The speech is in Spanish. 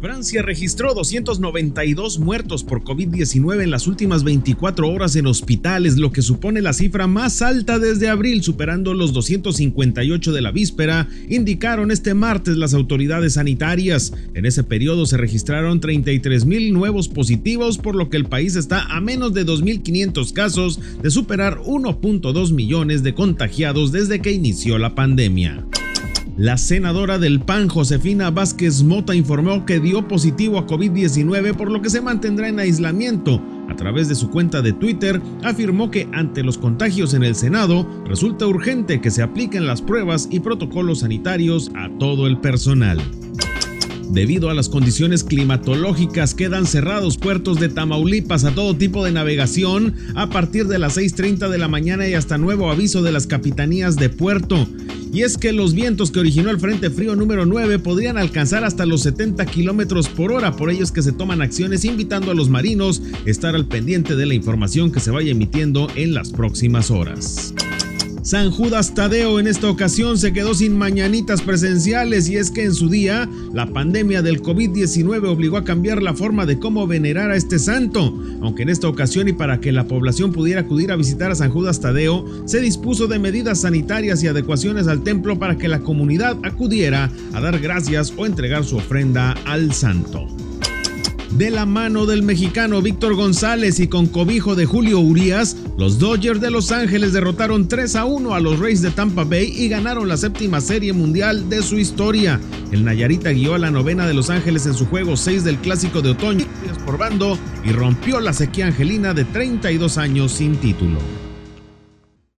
Francia registró 292 muertos por COVID-19 en las últimas 24 horas en hospitales, lo que supone la cifra más alta desde abril, superando los 258 de la víspera, indicaron este martes las autoridades sanitarias. En ese periodo se registraron 33 mil nuevos positivos, por lo que el país está a menos de 2.500 casos de superar 1.2 millones de contagiados desde que inició la pandemia. La senadora del PAN, Josefina Vázquez Mota, informó que dio positivo a COVID-19, por lo que se mantendrá en aislamiento. A través de su cuenta de Twitter, afirmó que ante los contagios en el Senado, resulta urgente que se apliquen las pruebas y protocolos sanitarios a todo el personal. Debido a las condiciones climatológicas, quedan cerrados puertos de Tamaulipas a todo tipo de navegación a partir de las 6.30 de la mañana y hasta nuevo aviso de las capitanías de puerto. Y es que los vientos que originó el Frente Frío número 9 podrían alcanzar hasta los 70 kilómetros por hora, por ello es que se toman acciones invitando a los marinos a estar al pendiente de la información que se vaya emitiendo en las próximas horas. San Judas Tadeo en esta ocasión se quedó sin mañanitas presenciales y es que en su día la pandemia del COVID-19 obligó a cambiar la forma de cómo venerar a este santo, aunque en esta ocasión y para que la población pudiera acudir a visitar a San Judas Tadeo, se dispuso de medidas sanitarias y adecuaciones al templo para que la comunidad acudiera a dar gracias o entregar su ofrenda al santo de la mano del mexicano Víctor González y con cobijo de Julio Urias, los Dodgers de Los Ángeles derrotaron 3 a 1 a los Rays de Tampa Bay y ganaron la séptima serie mundial de su historia. El Nayarita guió a la novena de Los Ángeles en su juego 6 del clásico de otoño por bando y rompió la sequía angelina de 32 años sin título.